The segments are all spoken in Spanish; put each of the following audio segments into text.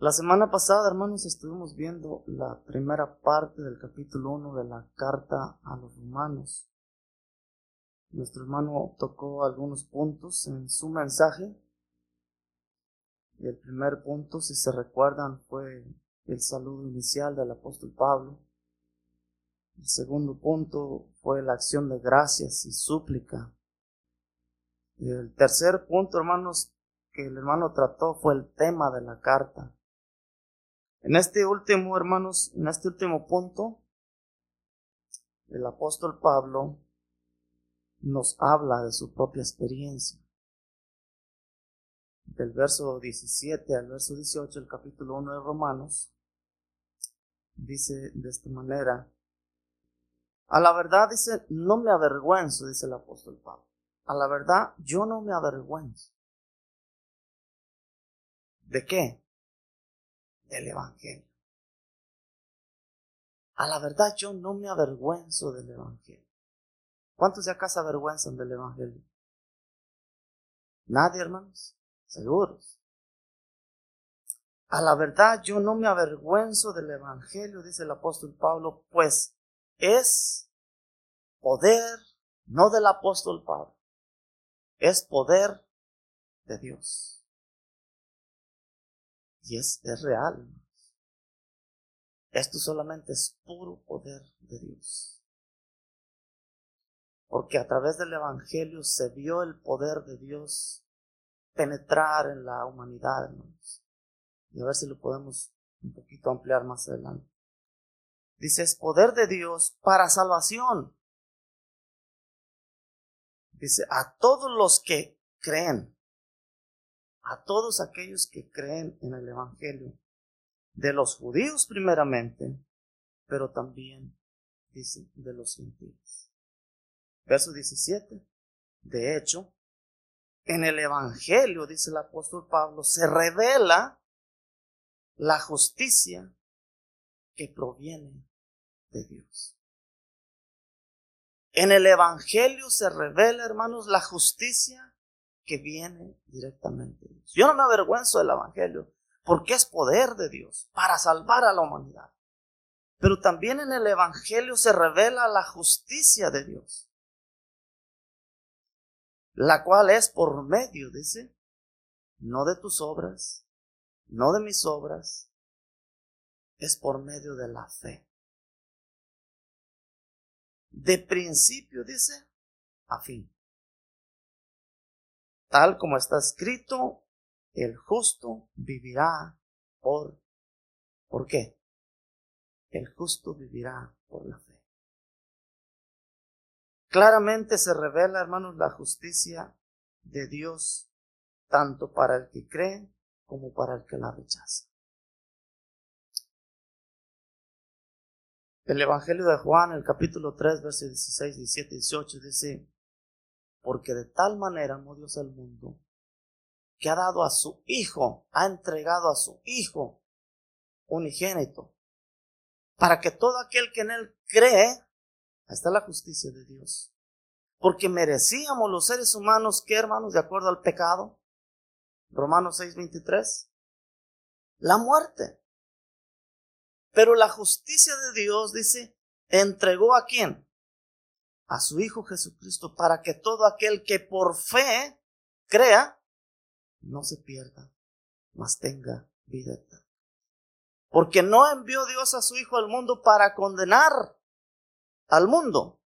La semana pasada, hermanos, estuvimos viendo la primera parte del capítulo 1 de la carta a los romanos. Nuestro hermano tocó algunos puntos en su mensaje. Y el primer punto, si se recuerdan, fue el saludo inicial del apóstol Pablo. El segundo punto fue la acción de gracias y súplica. Y el tercer punto, hermanos, que el hermano trató fue el tema de la carta. En este último, hermanos, en este último punto, el apóstol Pablo nos habla de su propia experiencia. Del verso 17 al verso 18, el capítulo 1 de Romanos, dice de esta manera, a la verdad dice, no me avergüenzo, dice el apóstol Pablo. A la verdad, yo no me avergüenzo. ¿De qué? Del Evangelio. A la verdad, yo no me avergüenzo del Evangelio. ¿Cuántos de acá se avergüenzan del Evangelio? Nadie, hermanos. Seguros. A la verdad, yo no me avergüenzo del Evangelio, dice el apóstol Pablo, pues es poder, no del apóstol Pablo, es poder de Dios. Y es, es real. Esto solamente es puro poder de Dios. Porque a través del Evangelio se vio el poder de Dios penetrar en la humanidad, hermanos. Y a ver si lo podemos un poquito ampliar más adelante. Dice, es poder de Dios para salvación. Dice, a todos los que creen, a todos aquellos que creen en el Evangelio, de los judíos primeramente, pero también, dice, de los gentiles. Verso 17. De hecho, en el Evangelio, dice el apóstol Pablo, se revela la justicia que proviene de Dios. En el Evangelio se revela, hermanos, la justicia que viene directamente de Dios. Yo no me avergüenzo del Evangelio porque es poder de Dios para salvar a la humanidad. Pero también en el Evangelio se revela la justicia de Dios, la cual es por medio, dice, no de tus obras, no de mis obras, es por medio de la fe de principio, dice, a fin. Tal como está escrito, el justo vivirá por... ¿Por qué? El justo vivirá por la fe. Claramente se revela, hermanos, la justicia de Dios, tanto para el que cree como para el que la rechaza. El Evangelio de Juan, el capítulo 3, versos 16, 17 y 18 dice, porque de tal manera amó Dios al mundo, que ha dado a su Hijo, ha entregado a su Hijo unigénito, para que todo aquel que en Él cree, ahí está la justicia de Dios, porque merecíamos los seres humanos, que hermanos, de acuerdo al pecado, Romanos 6, 23, la muerte. Pero la justicia de Dios, dice, entregó a quién? A su Hijo Jesucristo para que todo aquel que por fe crea, no se pierda, mas tenga vida eterna. Porque no envió Dios a su Hijo al mundo para condenar al mundo,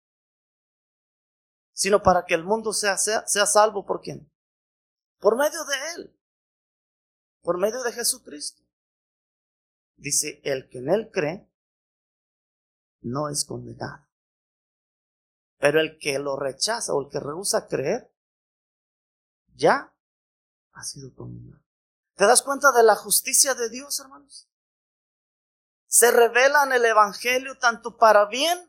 sino para que el mundo sea, sea, sea salvo por quién? Por medio de Él, por medio de Jesucristo. Dice, el que en él cree no es condenado. Pero el que lo rechaza o el que rehúsa creer, ya ha sido condenado. ¿Te das cuenta de la justicia de Dios, hermanos? Se revela en el Evangelio tanto para bien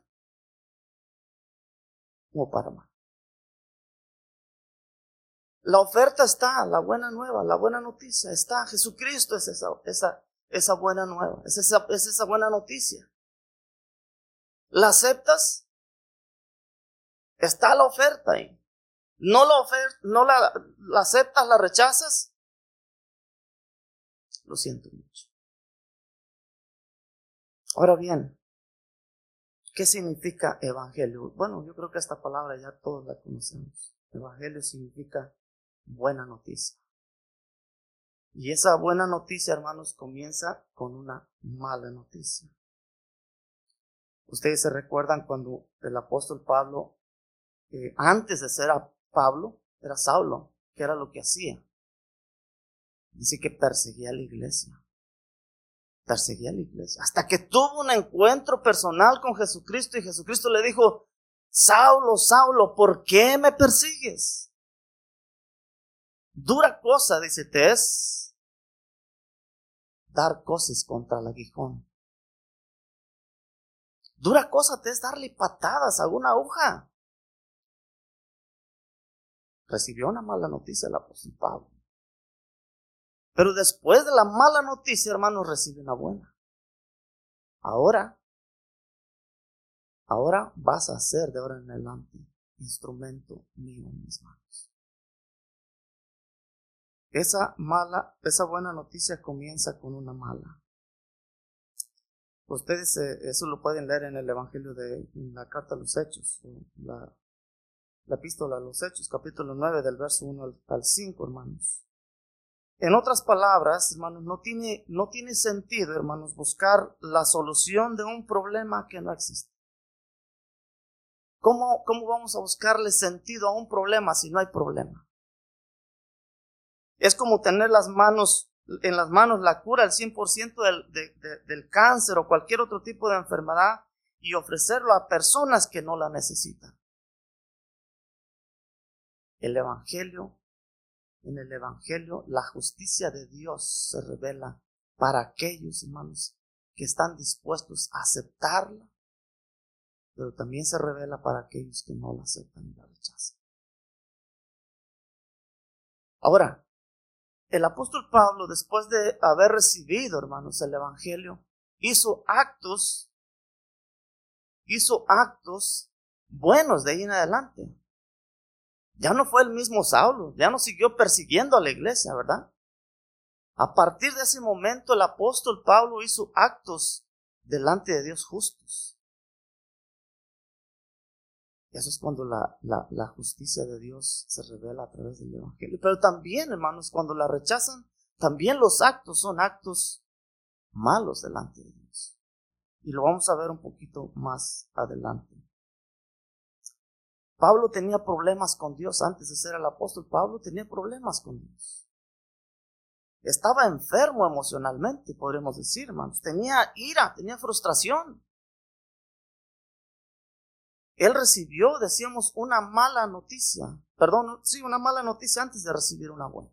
como para mal. La oferta está, la buena nueva, la buena noticia está. Jesucristo es esa, buena nueva, es esa, es esa buena noticia. ¿La aceptas? Está la oferta ahí. ¿No la, la aceptas, la rechazas? Lo siento mucho. Ahora bien, ¿qué significa evangelio? Bueno, yo creo que esta palabra ya todos la conocemos. Evangelio significa buena noticia. Y esa buena noticia, hermanos, comienza con una mala noticia. Ustedes se recuerdan cuando el apóstol Pablo, eh, antes de ser a Pablo, era Saulo, que era lo que hacía. Dice que perseguía a la iglesia. Perseguía a la iglesia. Hasta que tuvo un encuentro personal con Jesucristo y Jesucristo le dijo, Saulo, Saulo, ¿por qué me persigues? Dura cosa, dice, te es dar cosas contra el aguijón. Dura cosa te es darle patadas a una aguja. Recibió una mala noticia el apóstol Pablo. Pero después de la mala noticia, hermanos, recibe una buena. Ahora, ahora vas a ser de ahora en adelante instrumento mío en mis manos. Esa mala, esa buena noticia comienza con una mala. Ustedes eh, eso lo pueden leer en el Evangelio de la carta a los Hechos, la epístola a los Hechos, capítulo 9, del verso 1 al, 5, hermanos. En otras palabras, hermanos, no tiene, no tiene sentido, hermanos, buscar la solución de un problema que no existe. ¿Cómo, ¿Cómo vamos a buscarle sentido a un problema si no hay problema? Es como tener las manos en las manos la cura al 100% del, del cáncer o cualquier otro tipo de enfermedad y ofrecerlo a personas que no la necesitan. El Evangelio, en el Evangelio, la justicia de Dios se revela para aquellos hermanos que están dispuestos a aceptarla, pero también se revela para aquellos que no la aceptan y la rechazan. Ahora, el apóstol Pablo, después de haber recibido, hermanos, el Evangelio, hizo actos, hizo actos buenos de ahí en adelante. Ya no fue el mismo Saulo, ya no siguió persiguiendo a la iglesia, ¿verdad? A partir de ese momento el apóstol Pablo hizo actos delante de Dios justos. Eso es cuando la, la, justicia de Dios se revela a través del Evangelio. Pero también, hermanos, cuando la rechazan, también los actos son actos malos delante de Dios. Y lo vamos a ver un poquito más adelante. Pablo tenía problemas con Dios antes de ser el apóstol. Pablo tenía problemas con Dios. Estaba enfermo emocionalmente, podríamos decir, hermanos. Tenía ira, tenía frustración. Él recibió, decíamos, una mala noticia. Perdón, sí, una mala noticia antes de recibir una buena.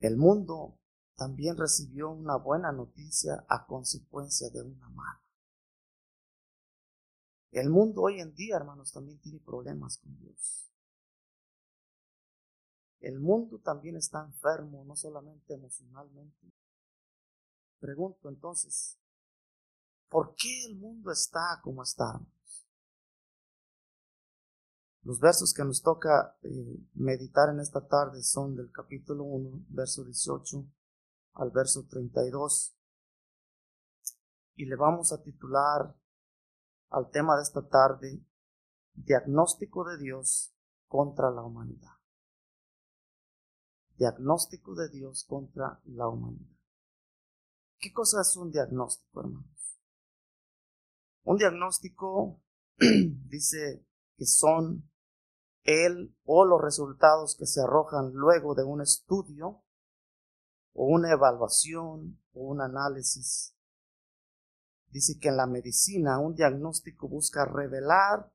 El mundo también recibió una buena noticia a consecuencia de una mala. El mundo hoy en día, hermanos, también tiene problemas con Dios. El mundo también está enfermo, no solamente emocionalmente. Pregunto entonces, ¿Por qué el mundo está como está? Los versos que nos toca eh, meditar en esta tarde son del capítulo 1, verso 18 al verso 32. Y le vamos a titular al tema de esta tarde, Diagnóstico de Dios contra la humanidad. Diagnóstico de Dios contra la humanidad. ¿Qué cosa es un diagnóstico, hermanos? Un diagnóstico dice que son el o los resultados que se arrojan luego de un estudio o una evaluación o un análisis. Dice que en la medicina un diagnóstico busca revelar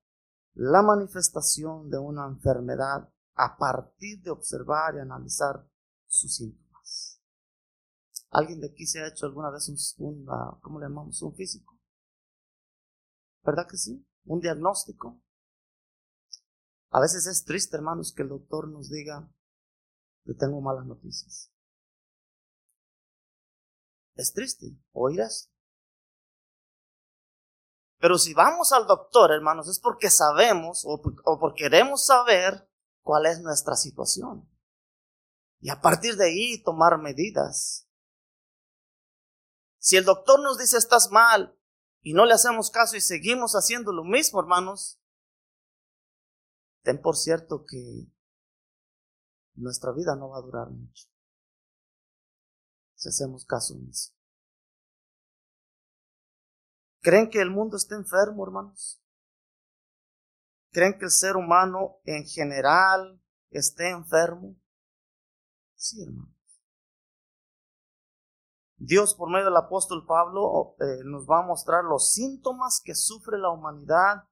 la manifestación de una enfermedad a partir de observar y analizar sus síntomas. ¿Alguien de aquí se ha hecho alguna vez un, ¿cómo le llamamos? Un físico. ¿Verdad que sí? Un diagnóstico. A veces es triste, hermanos, que el doctor nos diga que tengo malas noticias. Es triste oír. Pero si vamos al doctor, hermanos, es porque sabemos o, porque queremos saber cuál es nuestra situación. Y a partir de ahí tomar medidas Si el doctor nos dice estás mal y no le hacemos caso y seguimos haciendo lo mismo, hermanos, ten por cierto que nuestra vida no va a durar mucho. Si hacemos caso eso. ¿Creen que el mundo está enfermo, hermanos? ¿Creen que el ser humano en general esté enfermo? Sí, hermanos. Dios, por medio del apóstol Pablo, eh, nos va a mostrar los síntomas que sufre la humanidad,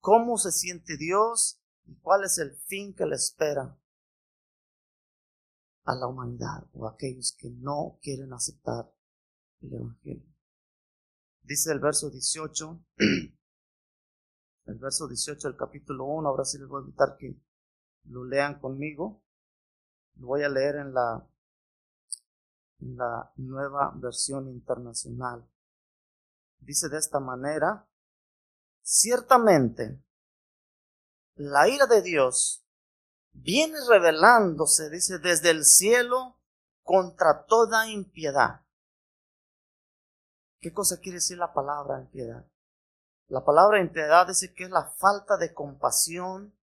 cómo se siente Dios y cuál es el fin que le espera a la humanidad o a aquellos que no quieren aceptar el Evangelio. Dice el verso 18, el verso 18 del capítulo 1, ahora sí les voy a invitar que lo lean conmigo. Lo voy a leer en la, en la nueva versión internacional. Dice de esta manera, ciertamente la ira de Dios viene revelándose, dice, desde el cielo contra toda impiedad. ¿Qué cosa quiere decir la palabra impiedad? La palabra impiedad dice que es la falta de compasión,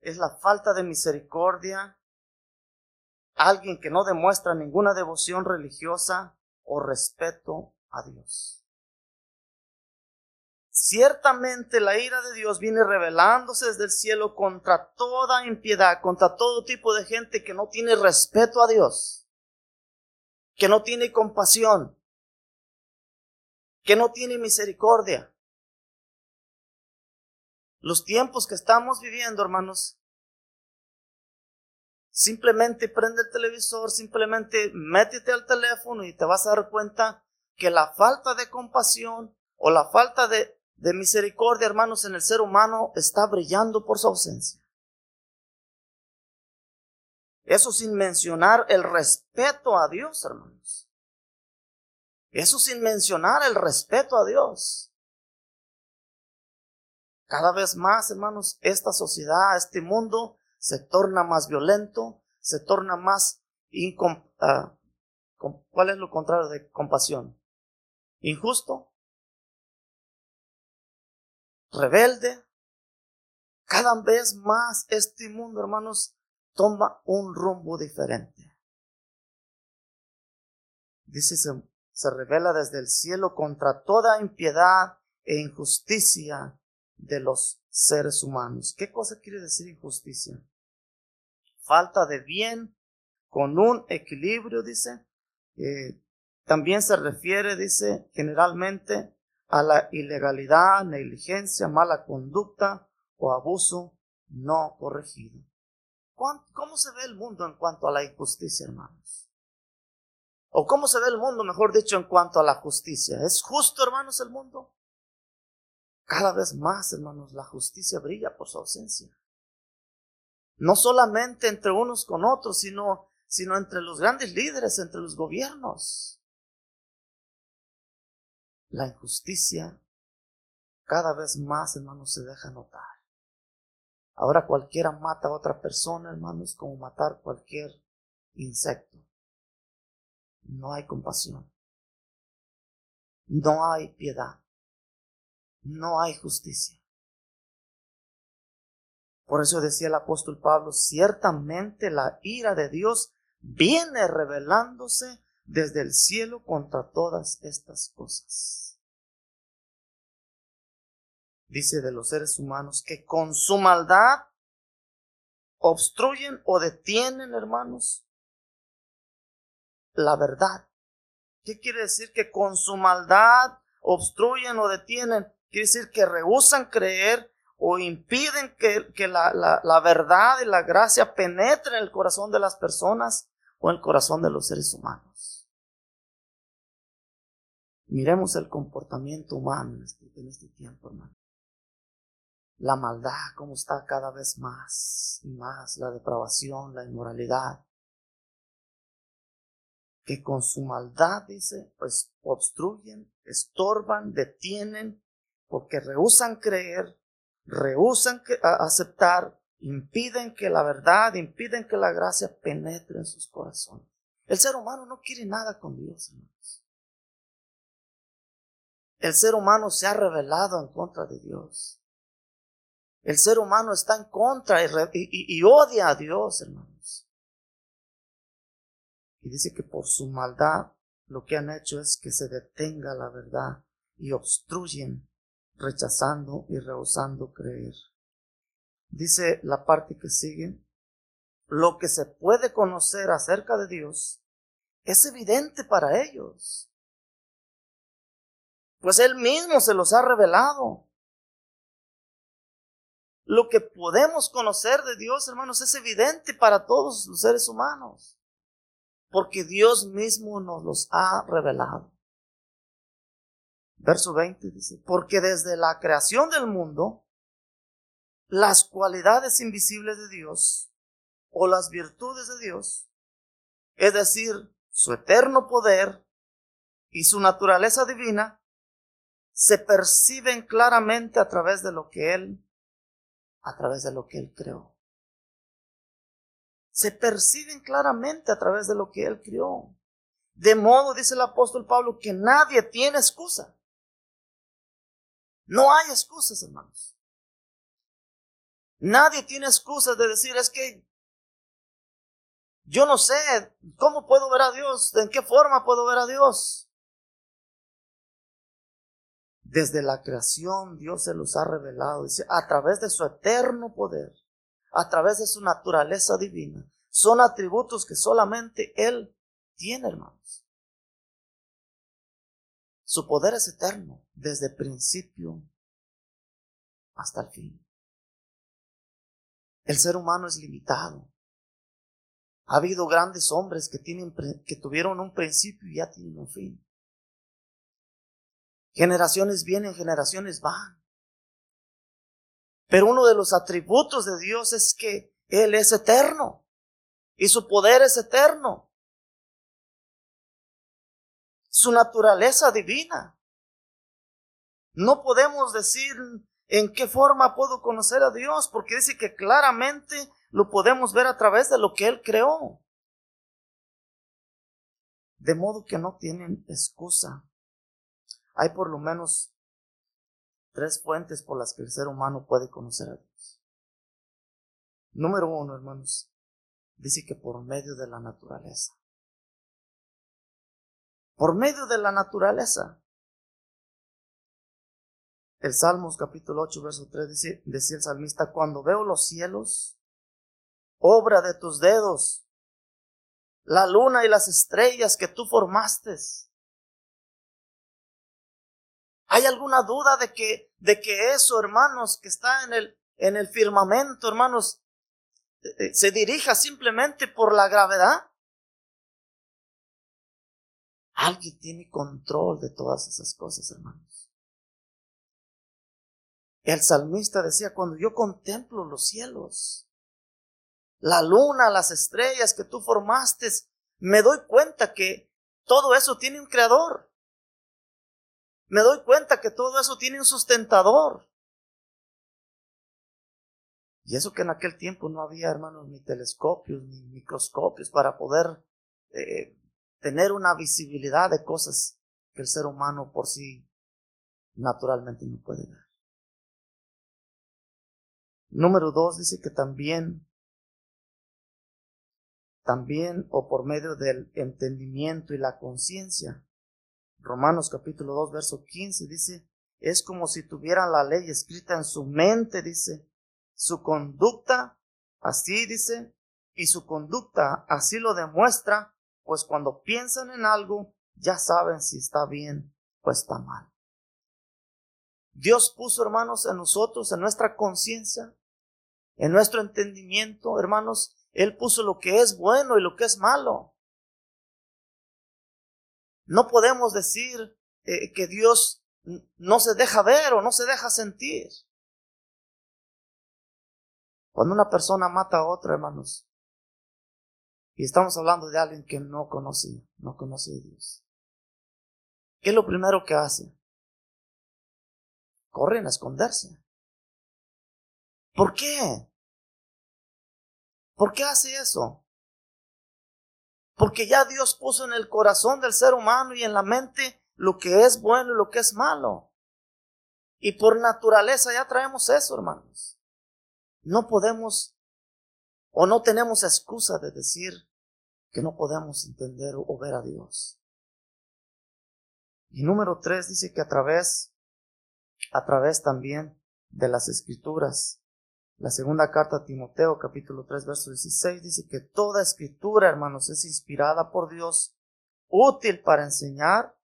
es la falta de misericordia, alguien que no demuestra ninguna devoción religiosa o respeto a Dios. Ciertamente la ira de Dios viene revelándose desde el cielo contra toda impiedad, contra todo tipo de gente que no tiene respeto a Dios, que no tiene compasión, que no tiene misericordia. Los tiempos que estamos viviendo, hermanos, simplemente prende el televisor, simplemente métete al teléfono y te vas a dar cuenta que la falta de compasión o la falta de de misericordia, hermanos, en el ser humano está brillando por su ausencia. Eso sin mencionar el respeto a Dios, hermanos. Eso sin mencionar el respeto a Dios. Cada vez más, hermanos, esta sociedad, este mundo se torna más violento, se torna más uh, ¿Cuál es lo contrario de compasión? Injusto, rebelde. Cada vez más este mundo, hermanos, toma un rumbo diferente. Dice, se, revela desde el cielo contra toda impiedad e injusticia de los seres humanos. ¿Qué cosa quiere decir injusticia? Falta de bien con un equilibrio, dice. Eh, también se refiere, dice, generalmente a la ilegalidad, negligencia, mala conducta o abuso no corregido. ¿Cómo se ve el mundo en cuanto a la injusticia, hermanos? ¿O cómo se ve el mundo, mejor dicho, en cuanto a la justicia? ¿Es justo, hermanos, el mundo? Cada vez más, hermanos, la justicia brilla por su ausencia. No solamente entre unos con otros, sino, sino entre los grandes líderes, entre los gobiernos la injusticia cada vez más, hermanos, se deja notar. Ahora cualquiera mata a otra persona, hermanos, como matar cualquier insecto. No hay compasión. No hay piedad. No hay justicia. Por eso decía el apóstol Pablo, ciertamente la ira de Dios viene revelándose desde el cielo contra todas estas cosas. Dice de los seres humanos que con su maldad obstruyen o detienen, hermanos, la verdad. ¿Qué quiere decir que con su maldad obstruyen o detienen? Quiere decir que rehusan creer o impiden que, que la, la, verdad y la gracia penetren en el corazón de las personas o en el corazón de los seres humanos. Miremos el comportamiento humano en este, en este tiempo, hermano. La maldad, como está cada vez más y más, la depravación, la inmoralidad. Que con su maldad, dice, pues obstruyen, estorban, detienen, porque rehusan creer, rehusan aceptar, impiden que la verdad, impiden que la gracia penetre en sus corazones. El ser humano no quiere nada con Dios, hermanos. el ser humano se ha rebelado en contra de Dios. El ser humano está en contra y, odia a Dios, hermanos. Y dice que por su maldad lo que han hecho es que se detenga la verdad y obstruyen, rechazando y rehusando creer. Dice la parte que sigue, lo que se puede conocer acerca de Dios es evidente para ellos pues Él mismo se los ha revelado. Lo que podemos conocer de Dios, hermanos, es evidente para todos los seres humanos, porque Dios mismo nos los ha revelado. Verso 20 dice, porque desde la creación del mundo, las cualidades invisibles de Dios o las virtudes de Dios, es decir, su eterno poder y su naturaleza divina, se perciben claramente a través de lo que Él, a través de lo que Él creó. Se perciben claramente a través de lo que Él creó. De modo, dice el apóstol Pablo, que nadie tiene excusa. No hay excusas, hermanos. Nadie tiene excusas de decir, es que yo no sé cómo puedo ver a Dios, en qué forma puedo ver a Dios. Desde la creación Dios se los ha revelado, dice, a través de su eterno poder, a través de su naturaleza divina. Son atributos que solamente Él tiene, hermanos. Su poder es eterno, desde el principio hasta el fin. El ser humano es limitado. Ha habido grandes hombres que, tuvieron un principio y ya tienen un fin. Generaciones vienen, generaciones van. Pero uno de los atributos de Dios es que Él es eterno y su poder es eterno. Su naturaleza divina. No podemos decir en qué forma puedo conocer a Dios porque dice que claramente lo podemos ver a través de lo que Él creó. De modo que no tienen excusa hay por lo menos tres fuentes por las que el ser humano puede conocer a Dios. Número uno, hermanos, dice que por medio de la naturaleza. Por medio de la naturaleza. El Salmos capítulo 8, verso 3 dice, decía el salmista, cuando veo los cielos, obra de tus dedos, la luna y las estrellas que tú formaste, ¿Hay alguna duda de que, de que eso, hermanos, que está en el, en el firmamento, hermanos, eh, se dirija simplemente por la gravedad? Alguien tiene control de todas esas cosas, hermanos. El salmista decía, cuando yo contemplo los cielos, la luna, las estrellas que tú formaste, me doy cuenta que todo eso tiene un creador me doy cuenta que todo eso tiene un sustentador. Y eso que en aquel tiempo no había, hermanos, ni telescopios, ni microscopios para poder eh, tener una visibilidad de cosas que el ser humano por sí naturalmente no puede ver. Número dos dice que también, también o por medio del entendimiento y la conciencia, Romanos capítulo 2, verso 15 dice, es como si tuvieran la ley escrita en su mente, dice, su conducta, así dice, y su conducta así lo demuestra, pues cuando piensan en algo, ya saben si está bien o está mal. Dios puso, hermanos, en nosotros, en nuestra conciencia, en nuestro entendimiento, hermanos, Él puso lo que es bueno y lo que es malo. No podemos decir eh, que Dios no se deja ver o no se deja sentir. Cuando una persona mata a otra, hermanos, y estamos hablando de alguien que no conoce, no conoce a Dios, ¿qué es lo primero que hace? Corren a esconderse. ¿Por qué? ¿Por qué hace eso? Porque ya Dios puso en el corazón del ser humano y en la mente lo que es bueno y lo que es malo. Y por naturaleza ya traemos eso, hermanos. No podemos o no tenemos excusa de decir que no podemos entender o ver a Dios. Y número tres dice que a través, a través también de las escrituras, la segunda carta a Timoteo, capítulo 3, verso 16, dice que toda escritura, hermanos, es inspirada por Dios, útil para enseñar,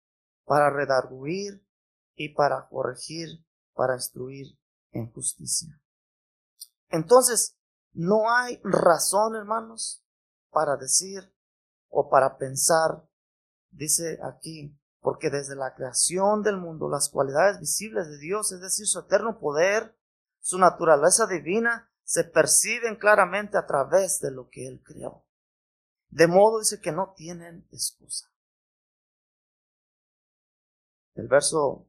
para redarguir y para corregir, para instruir en justicia. Entonces, no hay razón, hermanos, para decir o para pensar, dice aquí, porque desde la creación del mundo las cualidades visibles de Dios, es decir, su eterno poder, su naturaleza divina, se perciben claramente a través de lo que Él creó. De modo dice que no tienen excusa. El verso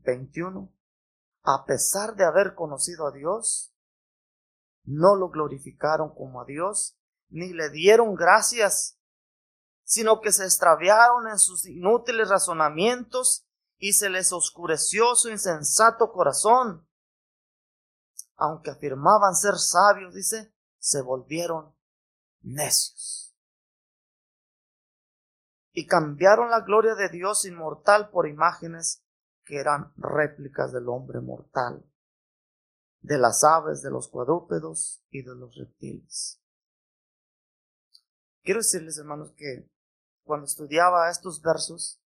21, a pesar de haber conocido a Dios, no lo glorificaron como a Dios, ni le dieron gracias, sino que se extraviaron en sus inútiles razonamientos y se les oscureció su insensato corazón. Aunque afirmaban ser sabios, dice, se volvieron necios. Y cambiaron la gloria de Dios inmortal por imágenes que eran réplicas del hombre mortal de las aves, de los cuadrúpedos y de los reptiles. Quiero decirles, hermanos, que cuando estudiaba estos versos,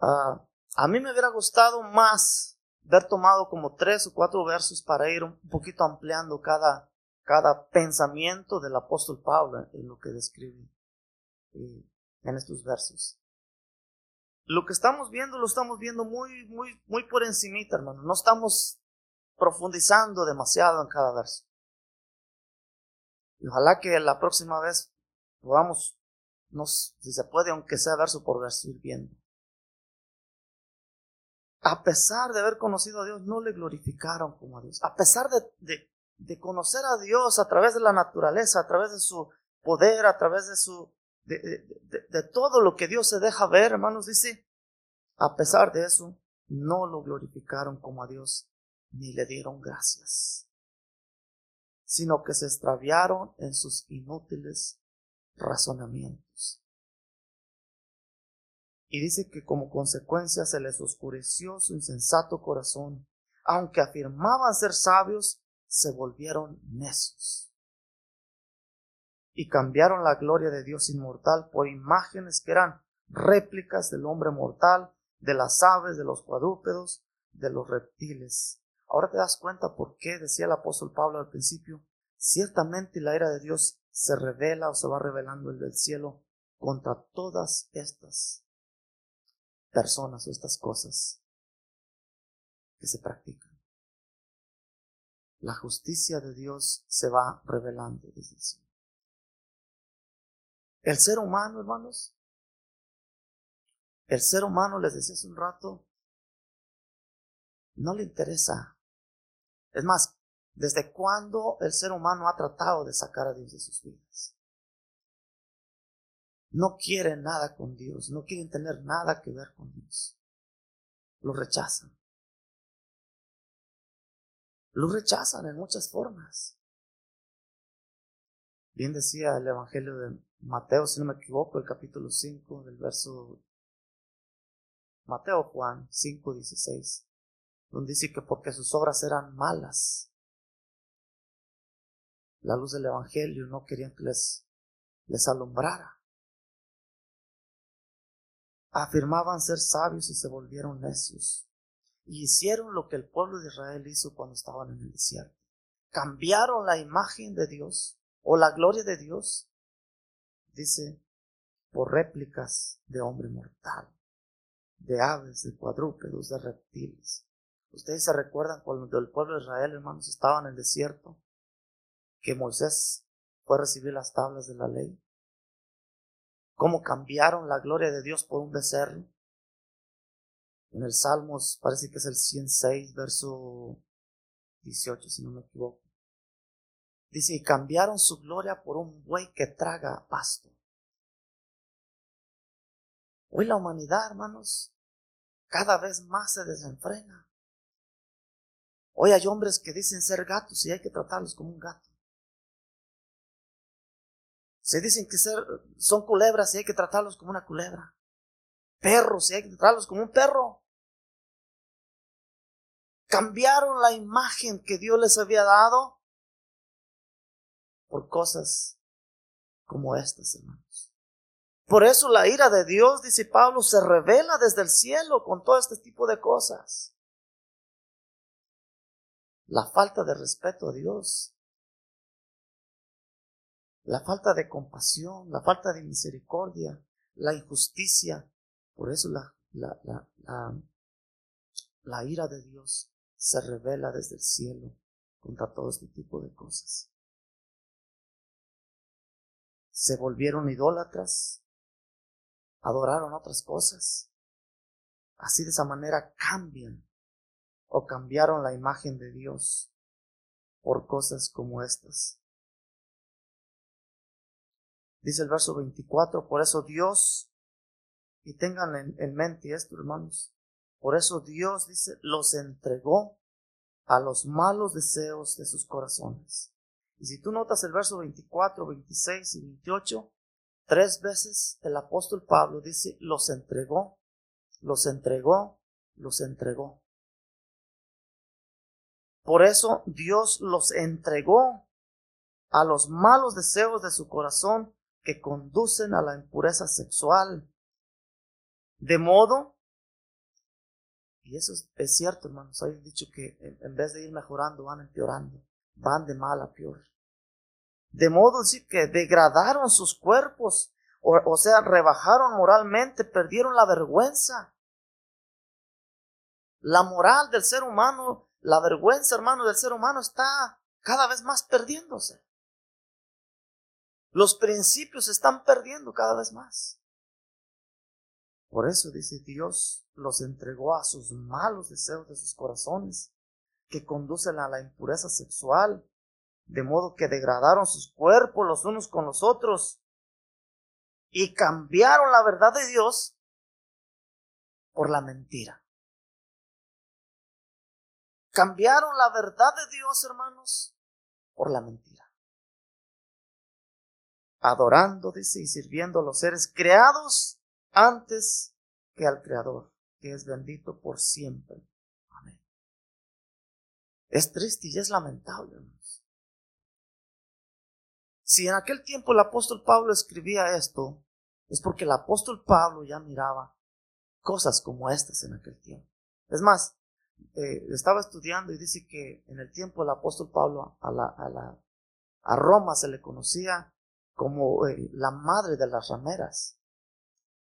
ah, a mí me hubiera gustado más haber tomado como tres o cuatro versos para ir un poquito ampliando cada, cada pensamiento del apóstol Pablo en lo que describe eh, en estos versos lo que estamos viendo lo estamos viendo muy, muy, muy por encimita, hermano. No estamos profundizando demasiado en cada verso. Y ojalá que la próxima vez podamos, si se puede, aunque sea verso por verso, ir viendo. A pesar de haber conocido a Dios, no le glorificaron como a Dios. A pesar de, de conocer a Dios a través de la naturaleza, a través de su poder, a través de su de, todo lo que Dios se deja ver, hermanos, dice, a pesar de eso, no lo glorificaron como a Dios, ni le dieron gracias, sino que se extraviaron en sus inútiles razonamientos. Y dice que como consecuencia se les oscureció su insensato corazón, aunque afirmaban ser sabios, se volvieron necios y cambiaron la gloria de Dios inmortal por imágenes que eran réplicas del hombre mortal, de las aves, de los cuadrúpedos, de los reptiles. Ahora te das cuenta por qué decía el apóstol Pablo al principio, ciertamente la ira de Dios se revela o se va revelando el del cielo contra todas estas personas o estas cosas que se practican. La justicia de Dios se va revelando desde el. El ser humano, hermanos, el ser humano, les decía hace un rato, no le interesa. Es más, ¿desde cuándo el ser humano ha tratado de sacar a Dios de sus vidas? No quieren nada con Dios, no quieren tener nada que ver con Dios. Lo rechazan. Lo rechazan en muchas formas. Bien decía el Evangelio de Mateo, si no me equivoco, el capítulo 5 del verso Mateo Juan 5, 16, donde dice que porque sus obras eran malas, la luz del Evangelio no querían que les, les alumbrara. Afirmaban ser sabios y se volvieron necios. Y hicieron lo que el pueblo de Israel hizo cuando estaban en el desierto. Cambiaron la imagen de Dios o la gloria de Dios, dice, por réplicas de hombre mortal, de aves, de cuadrúpedos, de reptiles. Ustedes se recuerdan cuando el pueblo de Israel, hermanos, estaba en el desierto, que Moisés fue a recibir las tablas de la ley. Cómo cambiaron la gloria de Dios por un becerro. En el Salmos parece que es el 106, verso 18, si no me equivoco. Dice, y cambiaron su gloria por un buey que traga pasto. Hoy la humanidad, hermanos, cada vez más se desenfrena. Hoy hay hombres que dicen ser gatos y hay que tratarlos como un gato. Se dicen que son culebras y hay que tratarlos como una culebra. Perros y hay que tratarlos como un perro. Cambiaron la imagen que Dios les había dado por cosas como estas, hermanos. Por eso la ira de Dios, dice Pablo, se revela desde el cielo con todo este tipo de cosas. La falta de respeto a Dios, la falta de compasión, la falta de misericordia, la injusticia. Por eso la, la, la, la, ira de Dios se revela desde el cielo contra todo este tipo de cosas. Se volvieron idólatras, adoraron otras cosas. Así de esa manera cambian o cambiaron la imagen de Dios por cosas como estas. Dice el verso 24, por eso Dios, y tengan en, mente esto, hermanos, por eso Dios, dice, los entregó a los malos deseos de sus corazones. Y si tú notas el verso 24, 26 y 28, tres veces el apóstol Pablo dice, los entregó, los entregó, los entregó. Por eso Dios los entregó a los malos deseos de su corazón que conducen a la impureza sexual. De modo, y eso es, cierto, hermanos, hay dicho que en, vez de ir mejorando, van empeorando, van de mal a peor. De modo sí, que degradaron sus cuerpos, o, o sea, rebajaron moralmente, perdieron la vergüenza. La moral del ser humano, la vergüenza, hermano, del ser humano está cada vez más perdiéndose. Los principios se están perdiendo cada vez más. Por eso dice Dios los entregó a sus malos deseos de sus corazones, que conducen a la impureza sexual, de modo que degradaron sus cuerpos los unos con los otros y cambiaron la verdad de Dios por la mentira. Cambiaron la verdad de Dios, hermanos, por la mentira adorando, dice, y sirviendo a los seres creados antes que al Creador, que es bendito por siempre. Amén. Es triste y es lamentable, hermanos. Si en aquel tiempo el apóstol Pablo escribía esto, es porque el apóstol Pablo ya miraba cosas como estas en aquel tiempo. Es más, eh, estaba estudiando y dice que en el tiempo del apóstol Pablo a, la, a, la, a Roma se le conocía como eh, la madre de las rameras.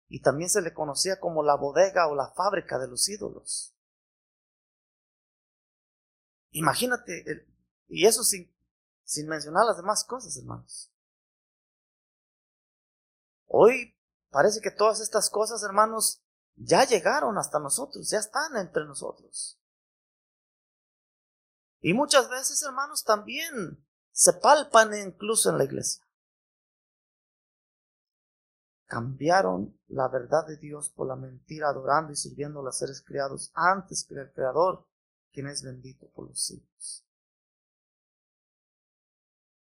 Y también se le conocía como la bodega o la fábrica de los ídolos. Imagínate, y eso sin, sin mencionar las demás cosas, hermanos. Hoy parece que todas estas cosas, hermanos, ya llegaron hasta nosotros, ya están entre nosotros. Y muchas veces, hermanos, también se palpan incluso en la iglesia cambiaron la verdad de Dios por la mentira, adorando y sirviendo a los seres criados antes que el Creador, quien es bendito por los siglos.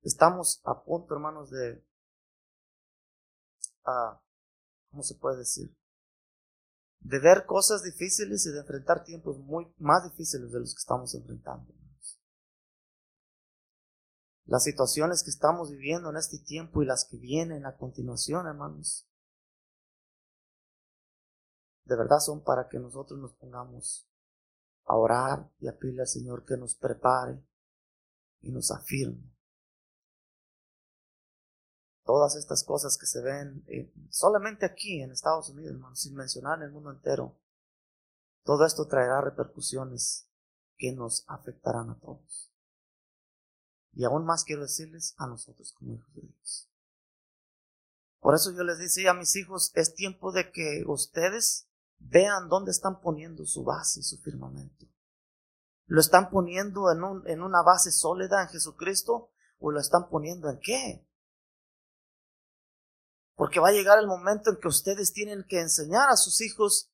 Estamos a punto, hermanos, de, uh, ¿cómo se puede decir? De ver cosas difíciles y de enfrentar tiempos muy más difíciles de los que estamos enfrentando. Las situaciones que estamos viviendo en este tiempo y las que vienen a continuación, hermanos, de verdad son para que nosotros nos pongamos a orar y a pedirle al Señor que nos prepare y nos afirme. Todas estas cosas que se ven eh, solamente aquí en Estados Unidos, hermanos, sin mencionar en el mundo entero, todo esto traerá repercusiones que nos afectarán a todos. Y aún más quiero decirles a nosotros como hijos de Dios. Por eso yo les decía a mis hijos, es tiempo de que ustedes vean dónde están poniendo su base su firmamento. ¿Lo están poniendo en, un, en una base sólida en Jesucristo o lo están poniendo en qué? Porque va a llegar el momento en que ustedes tienen que enseñar a sus hijos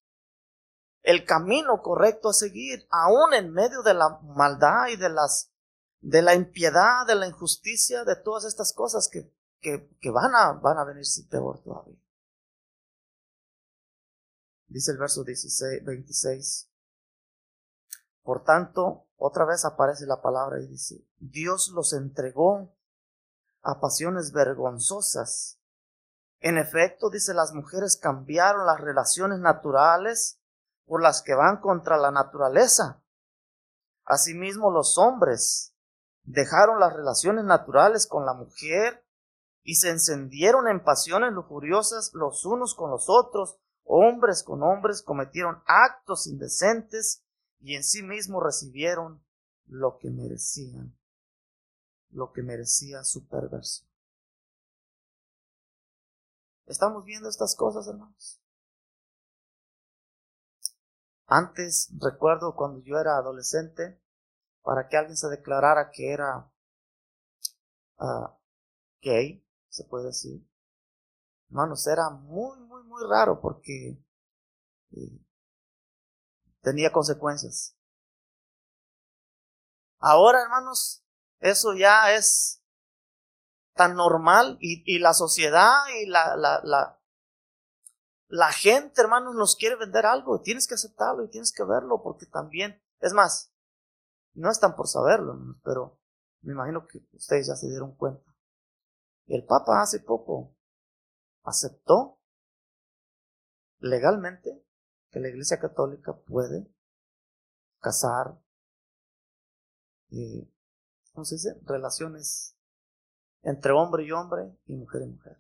el camino correcto a seguir, aún en medio de la maldad y de las de la impiedad, de la injusticia, de todas estas cosas que, que, van a van a venirse peor todavía. Dice el verso 16, 26. Por tanto, otra vez aparece la palabra y dice, Dios los entregó a pasiones vergonzosas. En efecto, dice, las mujeres cambiaron las relaciones naturales por las que van contra la naturaleza. Asimismo, los hombres dejaron las relaciones naturales con la mujer y se encendieron en pasiones lujuriosas los unos con los otros, hombres con hombres cometieron actos indecentes y en sí mismos recibieron lo que merecían, lo que merecía su perversión. ¿Estamos viendo estas cosas, hermanos? Antes, recuerdo cuando yo era adolescente, para que alguien se declarara que era ah, gay, se puede decir. Hermanos, era muy, muy, muy raro porque eh, tenía consecuencias. Ahora, hermanos, eso ya es tan normal y, y la sociedad y la, la, la, la gente, hermanos, nos quiere vender algo. Tienes que aceptarlo y tienes que verlo porque también, es más, no están por saberlo, pero me imagino que ustedes ya se dieron cuenta. El Papa hace poco aceptó legalmente que la Iglesia Católica puede casar, eh, ¿cómo se dice? Relaciones entre hombre y hombre y mujer y mujer.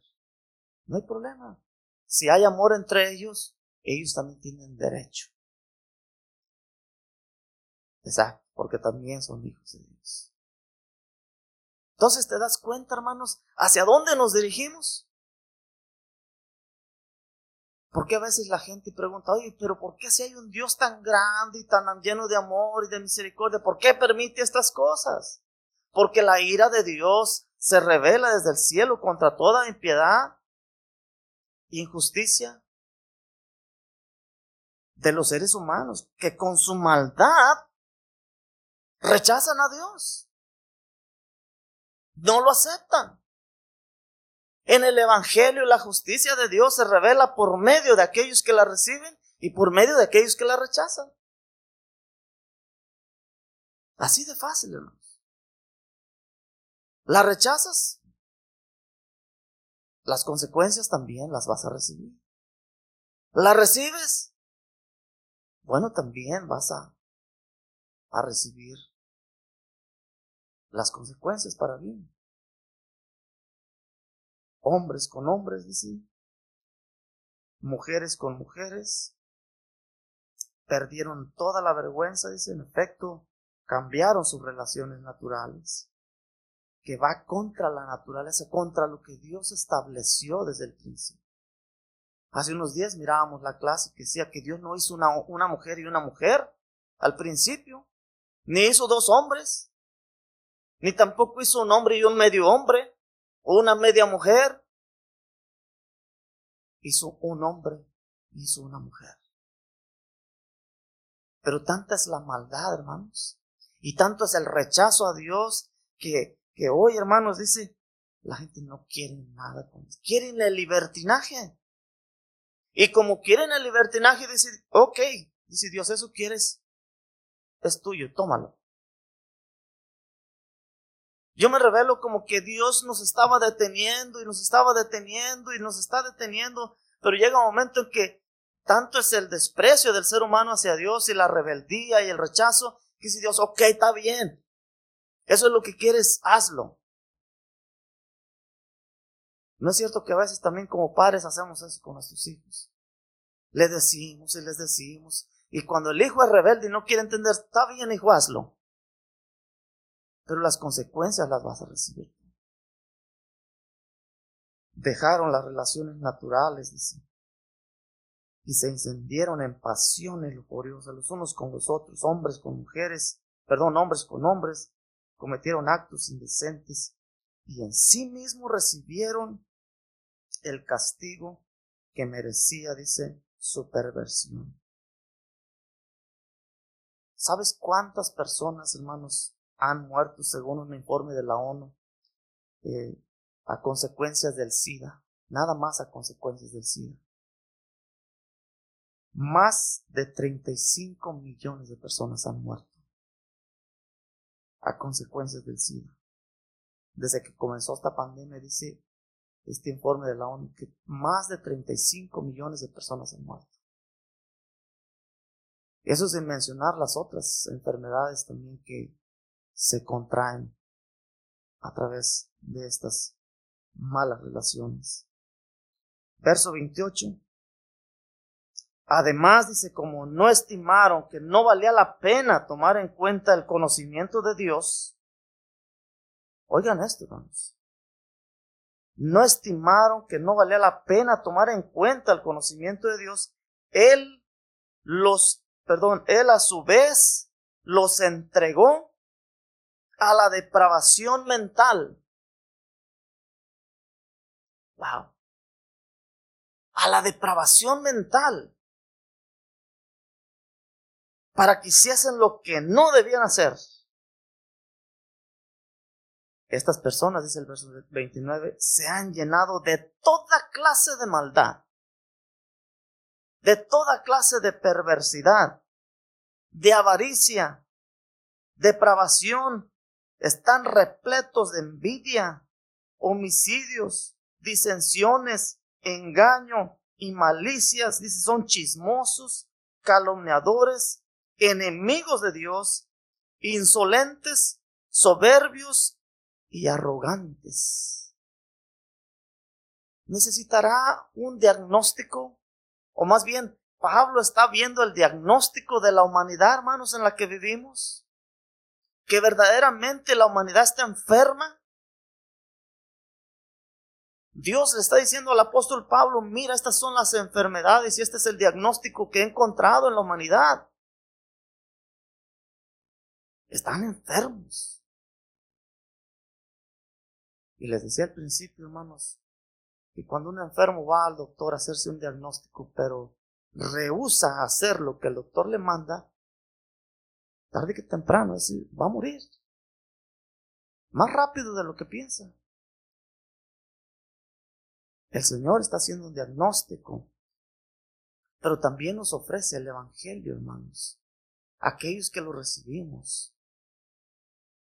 No hay problema. Si hay amor entre ellos, ellos también tienen derecho. Exacto, porque también son hijos de Dios. Entonces te das cuenta, hermanos, hacia dónde nos dirigimos. Porque a veces la gente pregunta, oye, pero ¿por qué si hay un Dios tan grande y tan lleno de amor y de misericordia, ¿por qué permite estas cosas? Porque la ira de Dios se revela desde el cielo contra toda impiedad injusticia de los seres humanos que con su maldad rechazan a Dios. No lo aceptan. En el Evangelio la justicia de Dios se revela por medio de aquellos que la reciben y por medio de aquellos que la rechazan. Así de fácil, hermanos. ¿La rechazas? Las consecuencias también las vas a recibir. ¿La recibes? Bueno, también vas a, a recibir las consecuencias para bien. Hombres con hombres, dice, mujeres con mujeres, perdieron toda la vergüenza, dice, en efecto, cambiaron sus relaciones naturales, que va contra la naturaleza, contra lo que Dios estableció desde el principio. Hace unos días mirábamos la clase que decía que Dios no hizo una, una mujer y una mujer al principio, ni hizo dos hombres, ni tampoco hizo un hombre y un medio hombre, una media mujer, hizo un hombre, hizo una mujer. Pero tanta es la maldad, hermanos, y tanto es el rechazo a Dios que, que hoy, hermanos, dice, la gente no quiere nada con eso. Quieren el libertinaje. Y como quieren el libertinaje, dice, ok, dice Dios, eso quieres, es tuyo, tómalo. Yo me revelo como que Dios nos estaba deteniendo y nos estaba deteniendo y nos está deteniendo, pero llega un momento en que tanto es el desprecio del ser humano hacia Dios y la rebeldía y el rechazo, que dice Dios, ok, está bien. Eso es lo que quieres, hazlo. ¿No es cierto que a veces también como padres hacemos eso con nuestros hijos? Le decimos y les decimos. Y cuando el hijo es rebelde y no quiere entender, está bien, hijo, hazlo pero las consecuencias las vas a recibir. Dejaron las relaciones naturales, dice, y se encendieron en pasiones lujuriosas los unos con los otros, hombres con mujeres, perdón, hombres con hombres, cometieron actos indecentes y en sí mismos recibieron el castigo que merecía, dice, su perversión. ¿Sabes cuántas personas, hermanos, han muerto según un informe de la ONU eh, a consecuencias del SIDA? Nada más a consecuencias del SIDA. Más de 35 millones de personas han muerto a consecuencias del SIDA. Desde que comenzó esta pandemia, dice este informe de la ONU, que más de 35 millones de personas han muerto. Eso sin mencionar las otras enfermedades también que se contraen a través de estas malas relaciones. Verso 28. Además dice, como no estimaron que no valía la pena tomar en cuenta el conocimiento de Dios, oigan esto, hermanos, no estimaron que no valía la pena tomar en cuenta el conocimiento de Dios, Él los, perdón, Él a su vez los entregó a la depravación mental. Wow. A la depravación mental para que hiciesen lo que no debían hacer. Estas personas, dice el verso 29, se han llenado de toda clase de maldad, de toda clase de perversidad, de avaricia, depravación, están repletos de envidia, homicidios, disensiones, engaño y malicias, dice, son chismosos, calumniadores, enemigos de Dios, insolentes, soberbios y arrogantes. ¿Necesitará un diagnóstico? O más bien, Pablo está viendo el diagnóstico de la humanidad, hermanos, en la que vivimos. Que verdaderamente la humanidad está enferma. Dios le está diciendo al apóstol Pablo, mira, estas son las enfermedades y este es el diagnóstico que he encontrado en la humanidad están enfermos. Y les decía al principio, hermanos, que cuando un enfermo va al doctor a hacerse un diagnóstico, pero rehúsa hacer lo que el doctor le manda, tarde que temprano, va a morir. Más rápido de lo que piensa. El Señor está haciendo un diagnóstico, pero también nos ofrece el Evangelio, hermanos. Aquellos que lo recibimos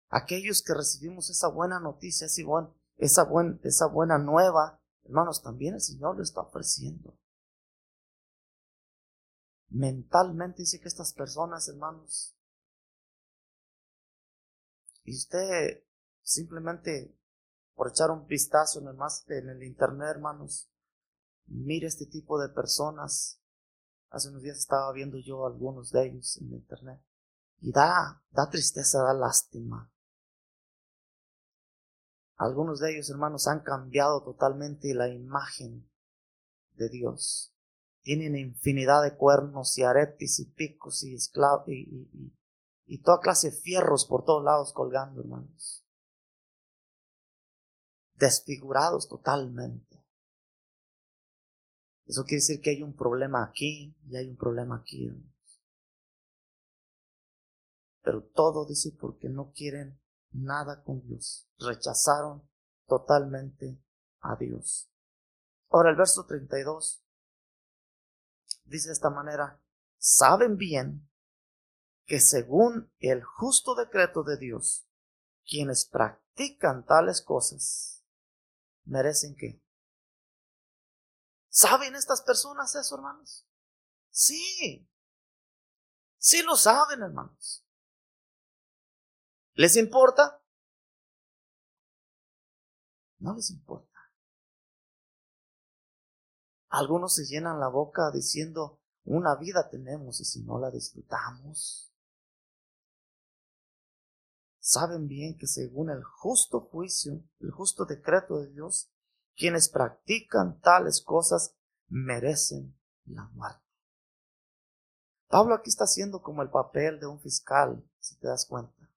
aquellos que recibimos esa buena noticia, esa, esa buena nueva, hermanos, también el Señor lo está ofreciendo. Mentalmente dice que estas personas, hermanos, y usted simplemente por echar un vistazo en el, en el internet, hermanos, mire este tipo de personas. Hace unos días estaba viendo yo algunos de ellos en el internet. Y da, da tristeza, da lástima. Algunos de ellos, hermanos, han cambiado totalmente la imagen de Dios. Tienen infinidad de cuernos y aretes y picos y esclavos y, toda clase de fierros por todos lados colgando, hermanos. Desfigurados totalmente. Eso quiere decir que hay un problema aquí y hay un problema aquí, hermanos. Pero todo dice porque no quieren nada con Dios. Rechazaron totalmente a Dios. Ahora el verso 32 dice de esta manera, saben bien que según el justo decreto de Dios, quienes practican tales cosas merecen que. ¿Saben estas personas eso, hermanos? Sí. Sí lo saben, hermanos. ¿Les importa? No les importa. Algunos se llenan la boca diciendo, una vida tenemos y si no la disfrutamos. Saben bien que según el justo juicio, el justo decreto de Dios, quienes practican tales cosas merecen la muerte. Pablo aquí está haciendo como el papel de un fiscal, si te das cuenta.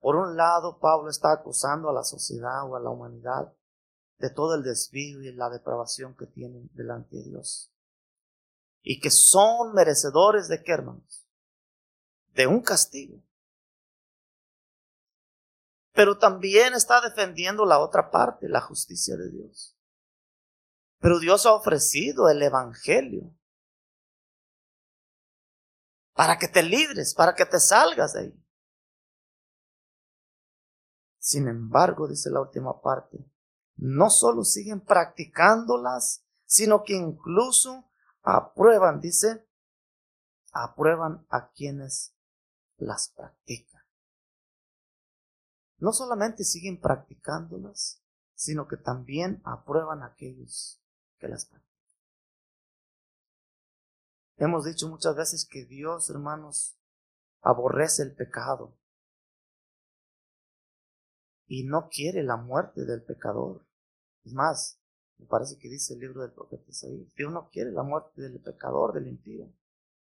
Por un lado, Pablo está acusando a la sociedad o a la humanidad de todo el desvío y la depravación que tienen delante de Dios. Y que son merecedores de qué, hermanos? De un castigo. Pero también está defendiendo la otra parte, la justicia de Dios. Pero Dios ha ofrecido el Evangelio para que te libres, para que te salgas de ahí. Sin embargo, dice la última parte, no solo siguen practicándolas, sino que incluso aprueban, dice, aprueban a quienes las practican. No solamente siguen practicándolas, sino que también aprueban aquellos que las practican. Hemos dicho muchas veces que Dios, hermanos, aborrece el pecado y no quiere la muerte del pecador. Es más, me parece que dice el libro del profeta Isaías, Dios no quiere la muerte del pecador, del impío,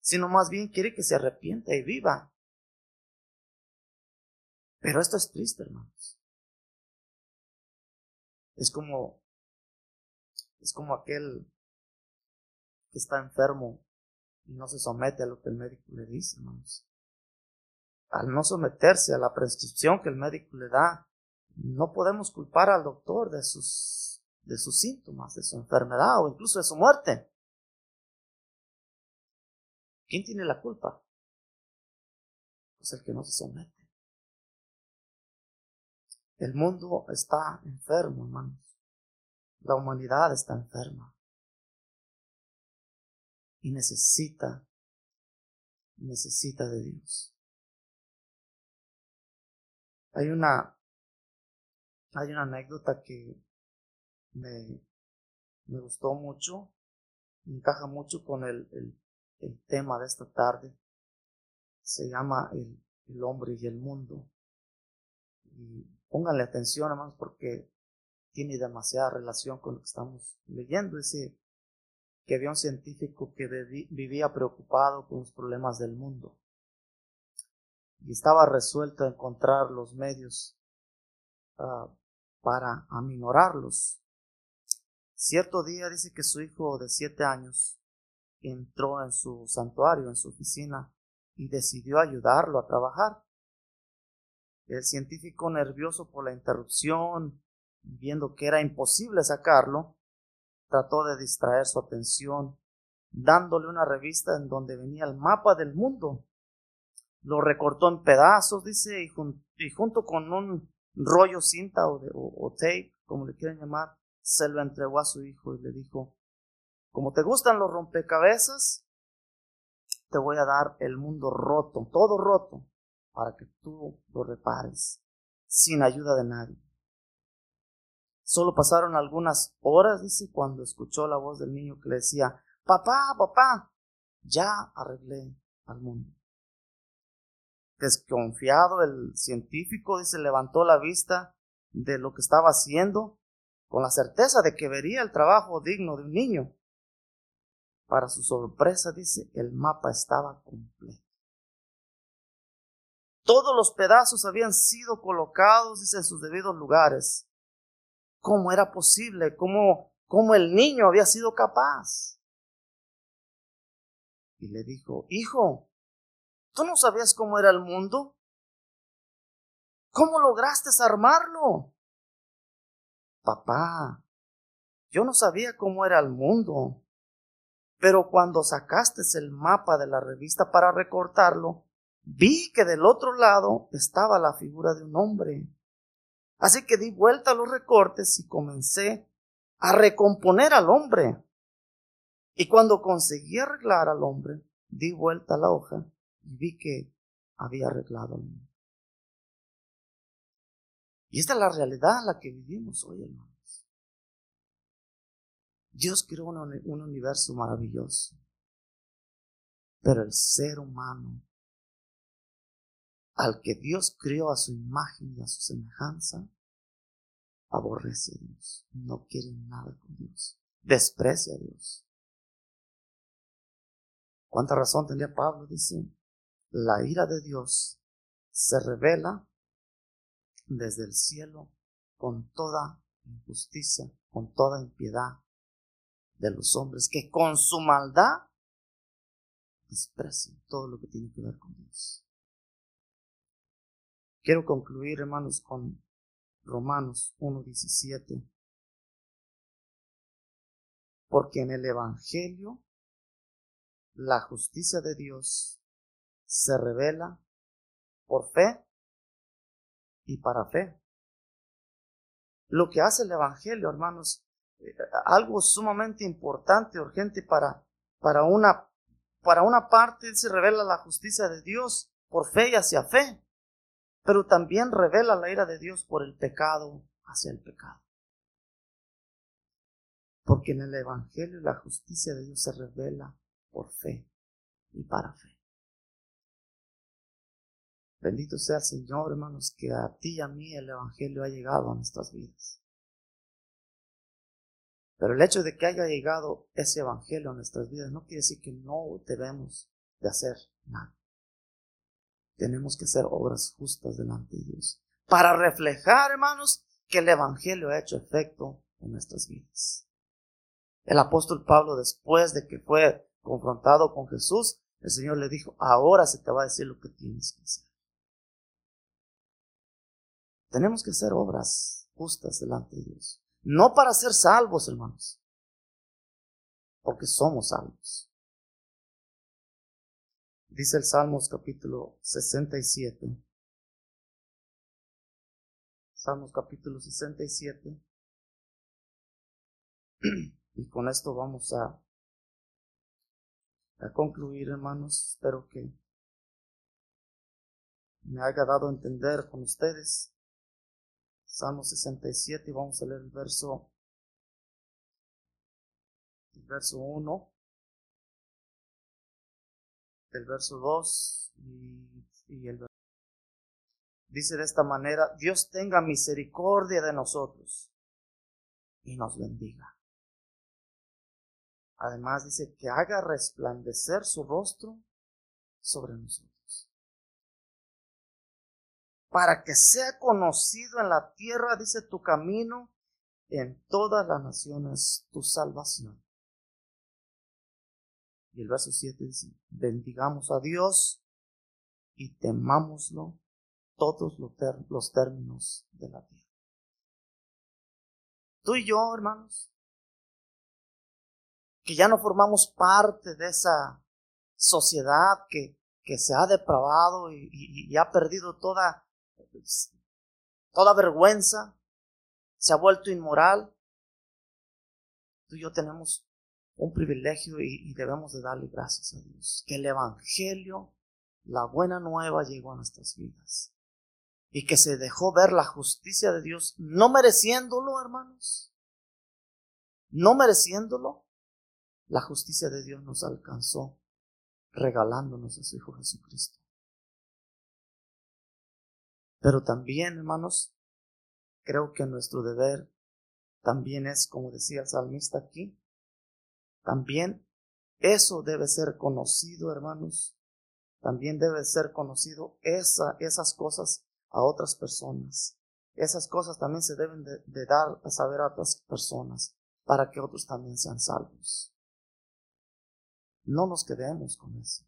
sino más bien quiere que se arrepienta y viva. Pero esto es triste, hermanos. Es como, es como aquel que está enfermo y no se somete a lo que el médico le dice, hermanos. Al no someterse a la prescripción que el médico le da, no podemos culpar al doctor de sus de sus síntomas, de su enfermedad o incluso de su muerte. ¿Quién tiene la culpa? Pues el que no se somete. El mundo está enfermo, hermanos. La humanidad está enferma. Y necesita, necesita de Dios. Hay una, hay una anécdota que me, me gustó mucho, encaja mucho con el, el, el, tema de esta tarde. Se llama el, el hombre y el mundo. Y pónganle atención, hermanos, porque tiene demasiada relación con lo que estamos leyendo. Ese que había un científico que vivía preocupado con los problemas del mundo y estaba resuelto a encontrar los medios uh, para aminorarlos. Cierto día dice que su hijo de siete años entró en su santuario, en su oficina, y decidió ayudarlo a trabajar. El científico, nervioso por la interrupción, viendo que era imposible sacarlo, trató de distraer su atención, dándole una revista en donde venía el mapa del mundo. Lo recortó en pedazos, dice, y, junto con un rollo cinta o, o tape, como le quieran llamar, se lo entregó a su hijo y le dijo, como te gustan los rompecabezas, te voy a dar el mundo roto, todo roto, para que tú lo repares, sin ayuda de nadie. Solo pasaron algunas horas, dice, cuando escuchó la voz del niño que le decía, papá, papá, ya arreglé al mundo. Desconfiado, el científico, dice, levantó la vista de lo que estaba haciendo con la certeza de que vería el trabajo digno de un niño. Para su sorpresa, dice, el mapa estaba completo. Todos los pedazos habían sido colocados en sus debidos lugares. ¿Cómo era posible? ¿Cómo, ¿Cómo el niño había sido capaz? Y le dijo, hijo, ¿tú no sabías cómo era el mundo? ¿Cómo lograste armarlo? Papá, yo no sabía cómo era el mundo, pero cuando sacaste el mapa de la revista para recortarlo, vi que del otro lado estaba la figura de un hombre. Así que di vuelta a los recortes y comencé a recomponer al hombre. Y cuando conseguí arreglar al hombre, di vuelta a la hoja y vi que había arreglado al hombre. Y esta es la realidad en la que vivimos hoy, hermanos. Dios creó un, un universo maravilloso. Pero el ser humano, al que Dios creó a su imagen y a su semejanza, aborrece a Dios, no quiere nada con Dios, desprecia a Dios. ¿Cuánta razón tenía Pablo? Dice, la ira de Dios se revela desde el cielo con toda injusticia con toda impiedad de los hombres que con su maldad desprecian todo lo que tiene que ver con Dios. Quiero concluir, hermanos, con Romanos 1.17. Porque en el Evangelio la justicia de Dios se revela por fe y para fe. Lo que hace el Evangelio, hermanos, eh, algo sumamente importante, urgente para, para, una, para una parte se revela la justicia de Dios por fe y hacia fe pero también revela la ira de Dios por el pecado hacia el pecado. Porque en el Evangelio la justicia de Dios se revela por fe y para fe. Bendito sea el Señor, hermanos, que a ti y a mí el Evangelio ha llegado a nuestras vidas. Pero el hecho de que haya llegado ese Evangelio a nuestras vidas no quiere decir que no debemos de hacer nada tenemos que hacer obras justas delante de Dios. Para reflejar, hermanos, que el Evangelio ha hecho efecto en nuestras vidas. El apóstol Pablo, después de que fue confrontado con Jesús, el Señor le dijo, ahora se te va a decir lo que tienes que hacer. Tenemos que hacer obras justas delante de Dios. No para ser salvos, hermanos, porque somos salvos. Dice el Salmos capítulo 67. Salmos capítulo 67. Y con esto vamos a, a concluir, hermanos. Espero que me haya dado a entender con ustedes. Salmo 67 y vamos a leer el verso, el verso 1 el verso 2 y, el Dice de esta manera, Dios tenga misericordia de nosotros y nos bendiga. Además dice que haga resplandecer su rostro sobre nosotros. Para que sea conocido en la tierra, dice tu camino, en todas las naciones tu salvación. Y el verso 7 dice, bendigamos a Dios y temámoslo todos los términos de la tierra. Tú y yo, hermanos, que ya no formamos parte de esa sociedad que, que se ha depravado y, y ha perdido toda, toda vergüenza, se ha vuelto inmoral. Tú y yo tenemos un privilegio y, debemos de darle gracias a Dios. Que el Evangelio, la buena nueva llegó a nuestras vidas. Y que se dejó ver la justicia de Dios, no mereciéndolo, hermanos. No mereciéndolo, la justicia de Dios nos alcanzó regalándonos a su Hijo Jesucristo. Pero también, hermanos, creo que nuestro deber también es, como decía el salmista aquí, también eso debe ser conocido, hermanos. También debe ser conocido esa, esas cosas a otras personas. Esas cosas también se deben de, dar a saber a otras personas para que otros también sean salvos. No nos quedemos con eso.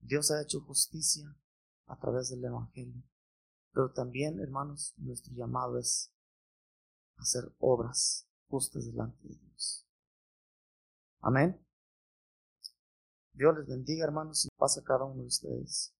Dios ha hecho justicia a través del Evangelio. Pero también, hermanos, nuestro llamado es hacer obras justas delante de Dios. Amén. Dios les bendiga, hermanos, y pasa cada uno de ustedes.